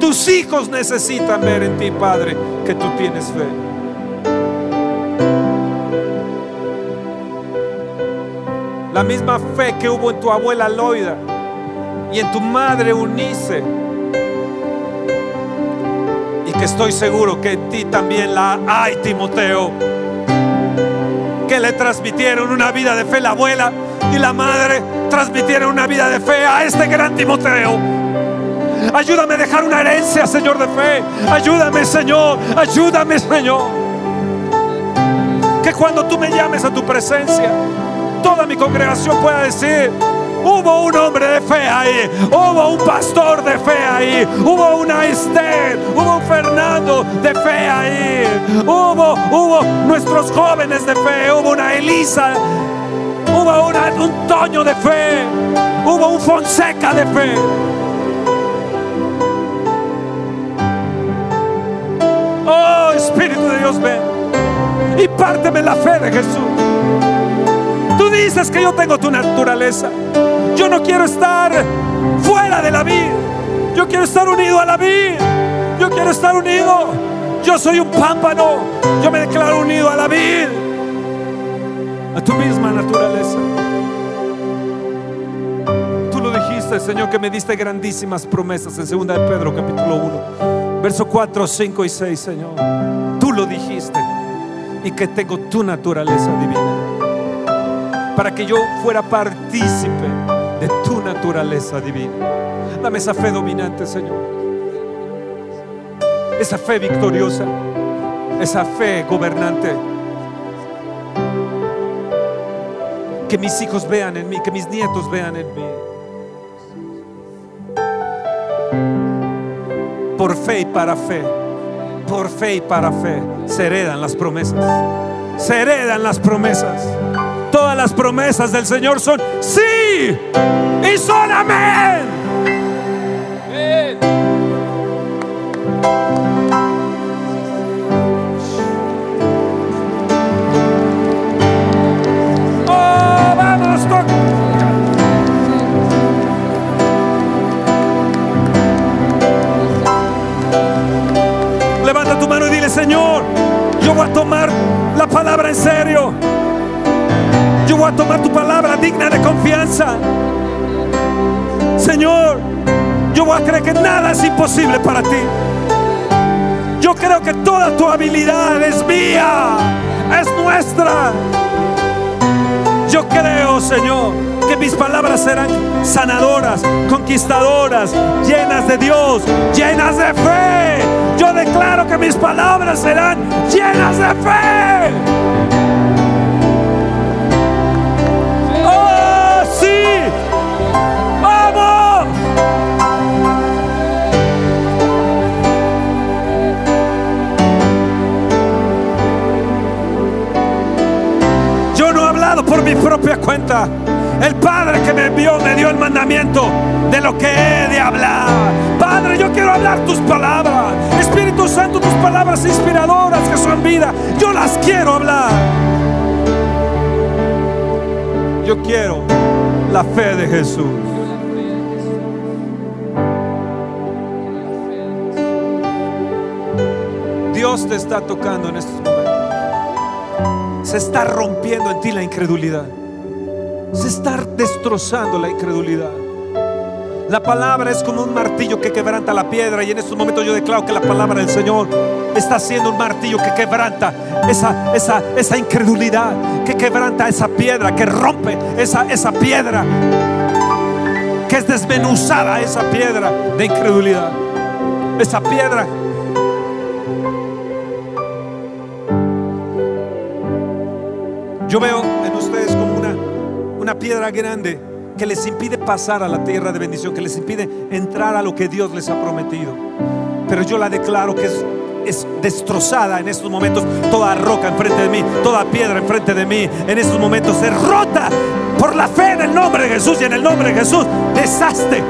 Tus hijos necesitan ver en ti, Padre, que tú tienes fe. La misma fe que hubo en tu abuela Loida y en tu madre Unice. Que estoy seguro que en ti también la hay, Timoteo. Que le transmitieron una vida de fe la abuela y la madre transmitieron una vida de fe a este gran Timoteo. Ayúdame a dejar una herencia, Señor, de fe. Ayúdame, Señor. Ayúdame, Señor. Que cuando tú me llames a tu presencia, toda mi congregación pueda decir, Hubo un hombre de fe ahí, hubo un pastor de fe ahí, hubo una Esther, hubo un Fernando de fe ahí, hubo, hubo nuestros jóvenes de fe, hubo una Elisa, hubo un Toño de fe, hubo un Fonseca de fe. Oh Espíritu de Dios, ven y párteme la fe de Jesús. Tú dices que yo tengo tu naturaleza. No quiero estar fuera de la vida. Yo quiero estar unido a la vida. Yo quiero estar unido. Yo soy un pámpano. Yo me declaro unido a la vida. A tu misma naturaleza. Tú lo dijiste, Señor, que me diste grandísimas promesas en 2 de Pedro capítulo 1. Verso 4, 5 y 6, Señor. Tú lo dijiste. Y que tengo tu naturaleza divina. Para que yo fuera partícipe de tu naturaleza divina. Dame esa fe dominante, Señor. Esa fe victoriosa. Esa fe gobernante. Que mis hijos vean en mí, que mis nietos vean en mí. Por fe y para fe. Por fe y para fe. Se heredan las promesas. Se heredan las promesas. Todas las promesas del Señor son sí y son amén. Oh, vamos, Levanta tu mano y dile, Señor, yo voy a tomar la palabra en serio. Voy a tomar tu palabra digna de confianza. Señor, yo voy a creer que nada es imposible para ti. Yo creo que toda tu habilidad es mía, es nuestra. Yo creo, Señor, que mis palabras serán sanadoras, conquistadoras, llenas de Dios, llenas de fe. Yo declaro que mis palabras serán llenas de fe. Por mi propia cuenta. El Padre que me envió me dio el mandamiento de lo que he de hablar. Padre, yo quiero hablar tus palabras. Espíritu Santo, tus palabras inspiradoras que son vida. Yo las quiero hablar. Yo quiero la fe de Jesús. Dios te está tocando en estos momentos se está rompiendo en ti la incredulidad. Se está destrozando la incredulidad. La palabra es como un martillo que quebranta la piedra y en estos momentos yo declaro que la palabra del Señor está siendo un martillo que quebranta esa, esa, esa incredulidad, que quebranta esa piedra, que rompe esa, esa piedra, que es desmenuzada esa piedra de incredulidad. Esa piedra Yo veo en ustedes como una, una piedra grande que les impide pasar a la tierra de bendición, que les impide entrar a lo que Dios les ha prometido. Pero yo la declaro que es, es destrozada en estos momentos. Toda roca enfrente de mí, toda piedra enfrente de mí, en estos momentos es rota por la fe en el nombre de Jesús y en el nombre de Jesús. Desastre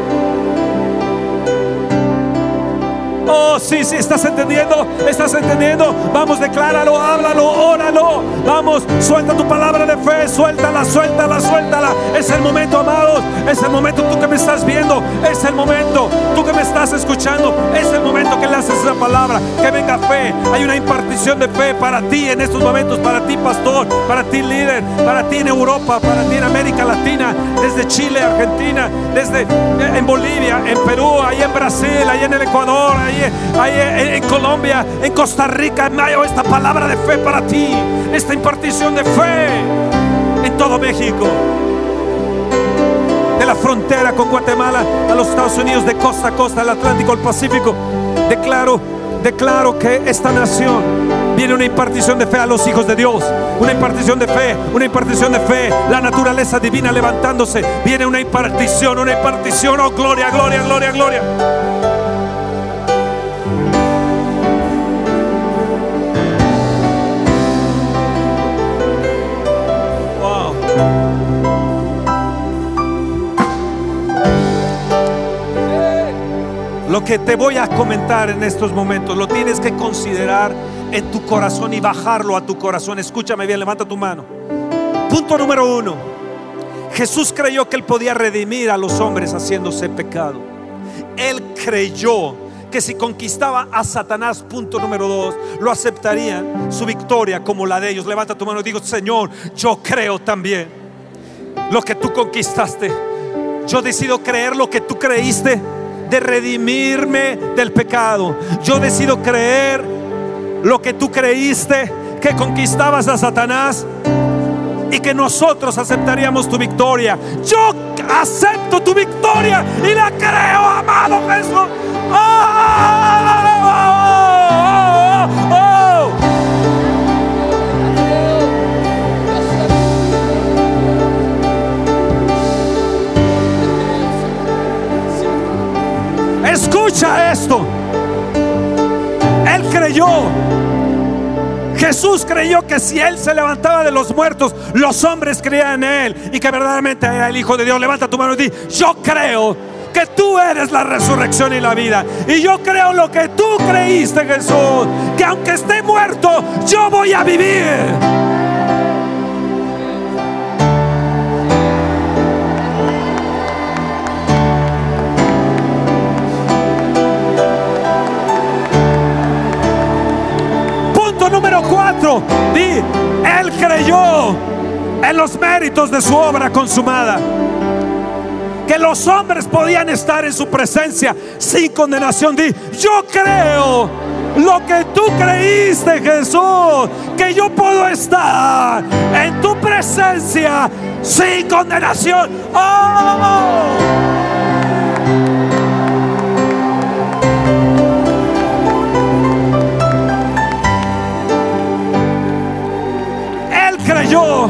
Oh, sí, sí, estás entendiendo, estás entendiendo. Vamos, decláralo, háblalo, óralo. Vamos, suelta tu palabra de fe, suéltala, suéltala, suéltala. Es el momento, amados. Es el momento, tú que me estás viendo. Es el momento, tú que me estás escuchando. Es el momento que le haces esa palabra. Que venga fe. Hay una impartición de fe para ti en estos momentos. Para ti, pastor. Para ti, líder. Para ti en Europa. Para ti en América Latina. Desde Chile, Argentina. Desde eh, en Bolivia, en Perú, ahí en Brasil, ahí en el Ecuador, ahí ahí, en Colombia, en Costa Rica, en Mayo, esta palabra de fe para ti, esta impartición de fe en todo México. Frontera con Guatemala a los Estados Unidos, de costa a costa, el Atlántico, el Pacífico. Declaro, declaro que esta nación Viene una impartición de fe a los hijos de Dios. Una impartición de fe, una impartición de fe. La naturaleza divina levantándose. Viene una impartición, una impartición. Oh, gloria, gloria, gloria, gloria. Lo que te voy a comentar en estos momentos lo tienes que considerar en tu corazón y bajarlo a tu corazón. Escúchame bien, levanta tu mano. Punto número uno. Jesús creyó que él podía redimir a los hombres haciéndose pecado. Él creyó que si conquistaba a Satanás, punto número dos, lo aceptarían su victoria como la de ellos. Levanta tu mano y digo, Señor, yo creo también lo que tú conquistaste. Yo decido creer lo que tú creíste de redimirme del pecado. Yo decido creer lo que tú creíste, que conquistabas a Satanás y que nosotros aceptaríamos tu victoria. Yo acepto tu victoria y la creo, amado Jesús. ¡Oh, oh, Escucha esto. Él creyó. Jesús creyó que si Él se levantaba de los muertos, los hombres creían en Él y que verdaderamente era el Hijo de Dios. Levanta tu mano y di, yo creo que tú eres la resurrección y la vida. Y yo creo lo que tú creíste, Jesús, que aunque esté muerto, yo voy a vivir. Di, Él creyó en los méritos de su obra consumada. Que los hombres podían estar en su presencia sin condenación. Di, yo creo lo que tú creíste, Jesús, que yo puedo estar en tu presencia sin condenación. ¡Oh! Creyó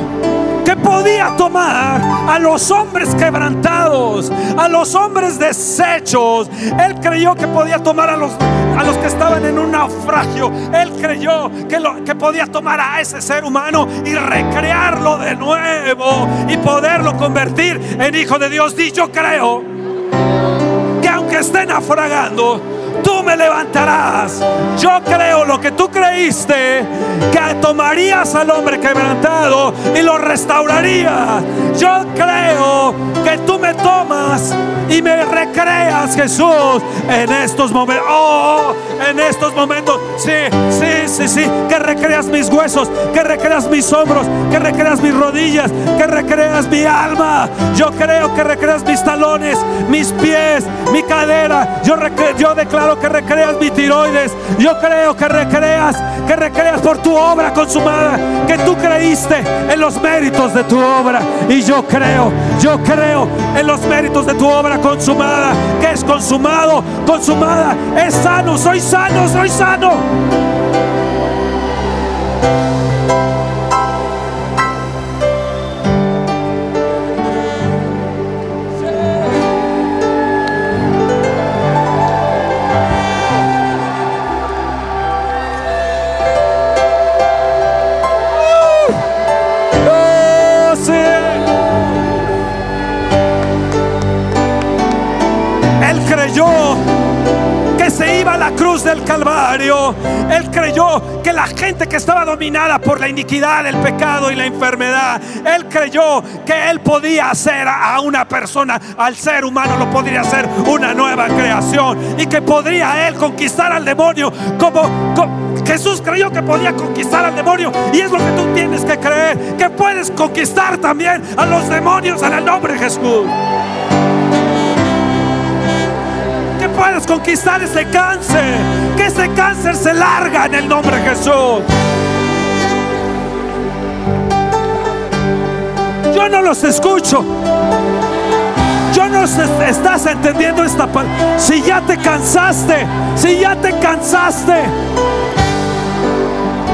que podía tomar a los hombres quebrantados, a los hombres deshechos. Él creyó que podía tomar a los, a los que estaban en un naufragio. Él creyó que, que podía tomar a ese ser humano y recrearlo de nuevo y poderlo convertir en hijo de Dios. Y yo creo que aunque esté naufragando, tú me levantarás. Yo creo lo que tú creíste, que tomarías al hombre quebrantado y lo restaurarías. Yo creo que tú me tomas y me recreas, Jesús, en estos momentos. Oh, en estos momentos. Sí, sí, sí, sí. Que recreas mis huesos, que recreas mis hombros, que recreas mis rodillas, que recreas mi alma. Yo creo que recreas mis talones, mis pies, mi cadera. Yo, yo declaro que recreas mi tiroides. Yo creo que recreas, que recreas por tu obra consumada, que tú creíste en los méritos de tu obra. Y yo creo, yo creo en los méritos de tu obra consumada, que es consumado, consumada, es sano, soy sano, soy sano. Calvario, Él creyó que la gente que estaba dominada por la iniquidad, el pecado y la enfermedad, Él creyó que Él podía hacer a una persona, al ser humano lo podría hacer una nueva creación y que podría Él conquistar al demonio como, Jesús creyó que podía conquistar al demonio y es lo que tú tienes que creer, que puedes conquistar también a los demonios en el nombre de Jesús. puedes conquistar ese cáncer. Ese cáncer se larga en el nombre de Jesús. Yo no los escucho. Yo no estás entendiendo esta palabra. Si ya te cansaste, si ya te cansaste.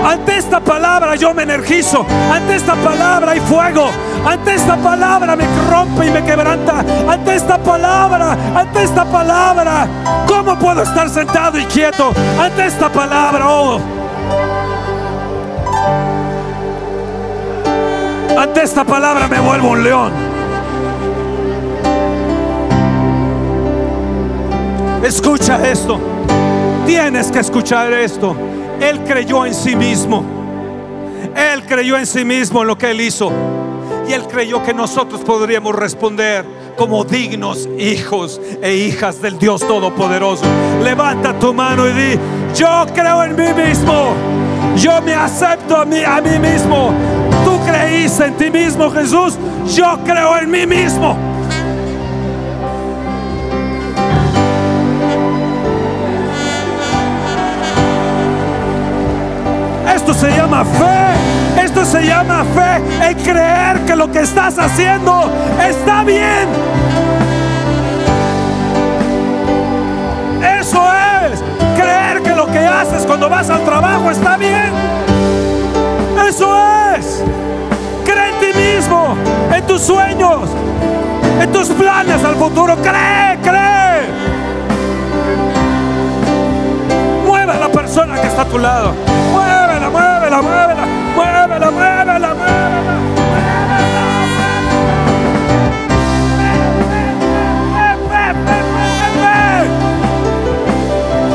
Ante esta palabra yo me energizo. Ante esta palabra hay fuego. Ante esta palabra me rompe y me quebranta. Ante esta palabra, ante esta palabra. ¿Cómo puedo estar sentado y quieto ante esta palabra? Oh. Ante esta palabra me vuelvo un león. Escucha esto. Tienes que escuchar esto. Él creyó en sí mismo. Él creyó en sí mismo en lo que él hizo. Y él creyó que nosotros podríamos responder como dignos hijos e hijas del Dios Todopoderoso. Levanta tu mano y di, yo creo en mí mismo. Yo me acepto a mí, a mí mismo. Tú creíste en ti mismo, Jesús. Yo creo en mí mismo. Esto se llama fe. Esto se llama fe. El creer que lo que estás haciendo está bien. Eso es. Creer que lo que haces cuando vas al trabajo está bien. Eso es. Cree en ti mismo, en tus sueños, en tus planes al futuro. Cree, cree. Mueve a la persona que está a tu lado. Muévela, muévela, muévela, muévela, muévela.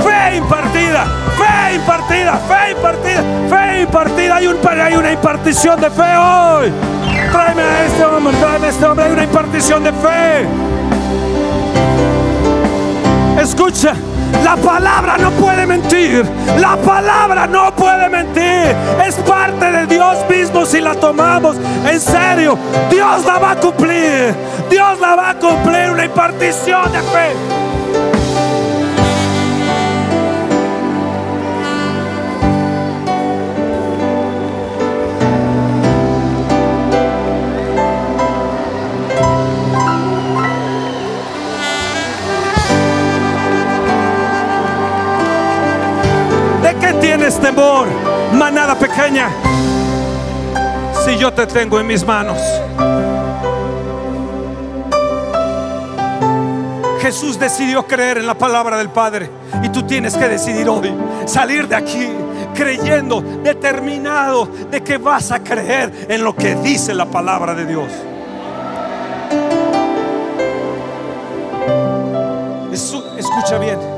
Fe impartida, fe impartida, fe impartida, fe impartida. Hay, un, hay una impartición de fe hoy. Tráeme a este hombre, tráeme a este hombre. Hay una impartición de fe. Escucha, la palabra no puede mentir. La palabra no puede mentir. Es parte de Dios mismo si la tomamos en serio. Dios la va a cumplir. Dios la va a cumplir. Una impartición de fe. Tienes temor, manada pequeña? Si yo te tengo en mis manos. Jesús decidió creer en la palabra del Padre y tú tienes que decidir hoy salir de aquí creyendo, determinado de que vas a creer en lo que dice la palabra de Dios. Escucha bien.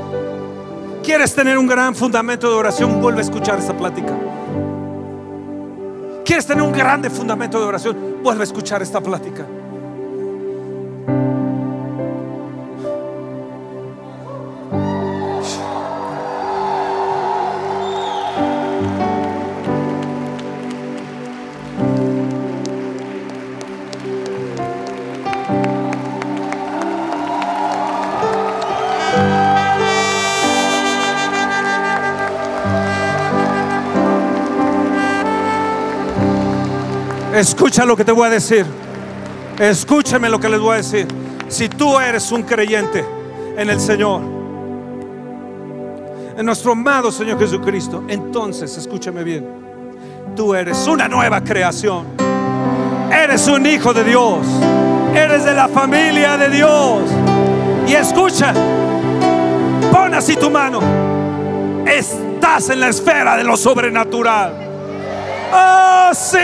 ¿Quieres tener un gran fundamento de oración? Vuelve a escuchar esta plática. ¿Quieres tener un grande fundamento de oración? Vuelve a escuchar esta plática. Escucha lo que te voy a decir. Escúchame lo que les voy a decir. Si tú eres un creyente en el Señor, en nuestro amado Señor Jesucristo, entonces escúchame bien. Tú eres una nueva creación. Eres un hijo de Dios. Eres de la familia de Dios. Y escucha, pon así tu mano. Estás en la esfera de lo sobrenatural. Oh, sí.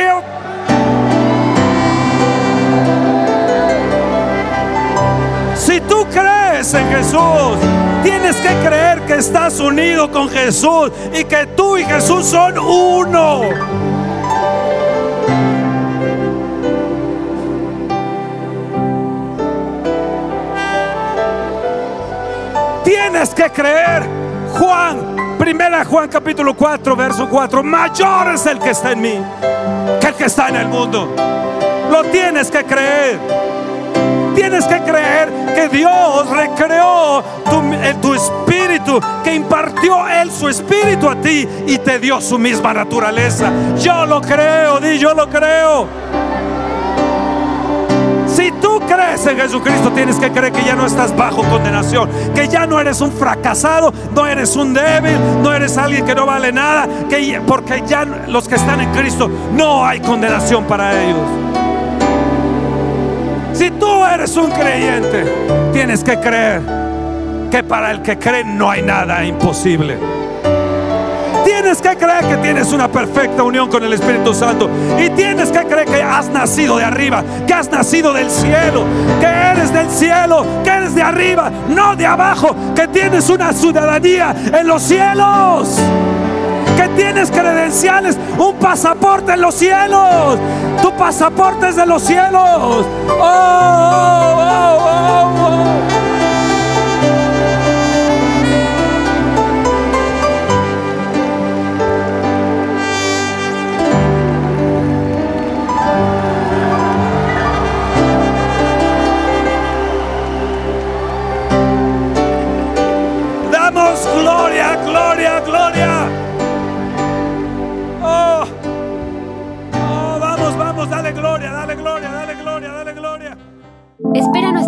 Si tú crees en Jesús, tienes que creer que estás unido con Jesús y que tú y Jesús son uno. Tienes que creer. Juan, primera Juan capítulo 4, verso 4. Mayor es el que está en mí que el que está en el mundo. Lo tienes que creer. Tienes que creer que Dios recreó tu, eh, tu espíritu, que impartió Él su espíritu a ti y te dio su misma naturaleza. Yo lo creo, di yo lo creo. Si tú crees en Jesucristo, tienes que creer que ya no estás bajo condenación, que ya no eres un fracasado, no eres un débil, no eres alguien que no vale nada, que porque ya los que están en Cristo no hay condenación para ellos. Si tú eres un creyente, tienes que creer que para el que cree no hay nada imposible. Tienes que creer que tienes una perfecta unión con el Espíritu Santo. Y tienes que creer que has nacido de arriba, que has nacido del cielo, que eres del cielo, que eres de arriba, no de abajo, que tienes una ciudadanía en los cielos. Que tienes credenciales, un pasaporte en los cielos. Tu pasaporte es de los cielos. oh, oh, oh.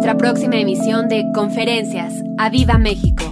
Nuestra próxima emisión de Conferencias. ¡A Viva México!